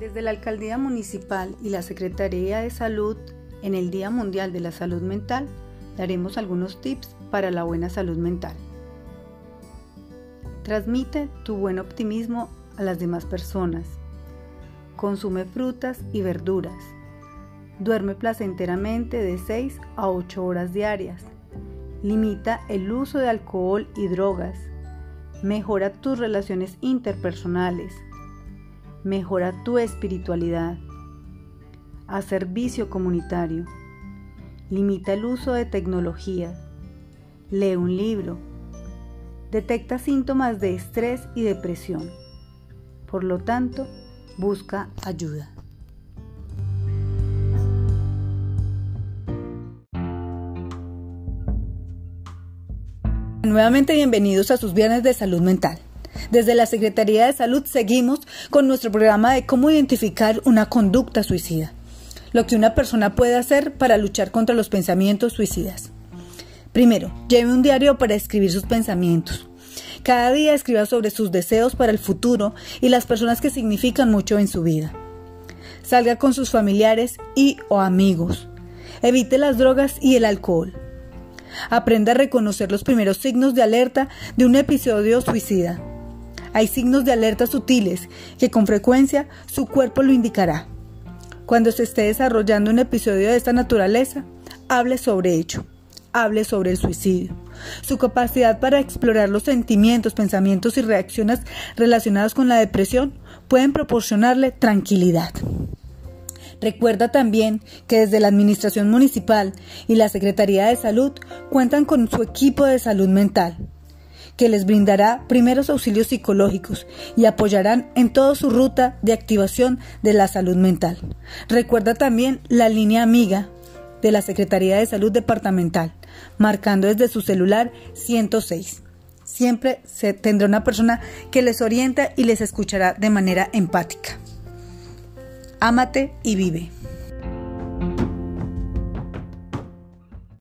Desde la Alcaldía Municipal y la Secretaría de Salud, en el Día Mundial de la Salud Mental, daremos algunos tips para la buena salud mental. Transmite tu buen optimismo a las demás personas. Consume frutas y verduras. Duerme placenteramente de 6 a 8 horas diarias. Limita el uso de alcohol y drogas. Mejora tus relaciones interpersonales. Mejora tu espiritualidad. Haz servicio comunitario. Limita el uso de tecnología. Lee un libro. Detecta síntomas de estrés y depresión. Por lo tanto, busca ayuda. Nuevamente bienvenidos a sus viernes de salud mental. Desde la Secretaría de Salud seguimos con nuestro programa de cómo identificar una conducta suicida, lo que una persona puede hacer para luchar contra los pensamientos suicidas. Primero, lleve un diario para escribir sus pensamientos. Cada día escriba sobre sus deseos para el futuro y las personas que significan mucho en su vida. Salga con sus familiares y o amigos. Evite las drogas y el alcohol. Aprenda a reconocer los primeros signos de alerta de un episodio suicida. Hay signos de alerta sutiles que con frecuencia su cuerpo lo indicará. Cuando se esté desarrollando un episodio de esta naturaleza, hable sobre ello. Hable sobre el suicidio. Su capacidad para explorar los sentimientos, pensamientos y reacciones relacionados con la depresión pueden proporcionarle tranquilidad. Recuerda también que desde la Administración Municipal y la Secretaría de Salud cuentan con su equipo de salud mental, que les brindará primeros auxilios psicológicos y apoyarán en toda su ruta de activación de la salud mental. Recuerda también la línea amiga de la Secretaría de Salud Departamental, marcando desde su celular 106. Siempre se tendrá una persona que les orienta y les escuchará de manera empática. Ámate y vive.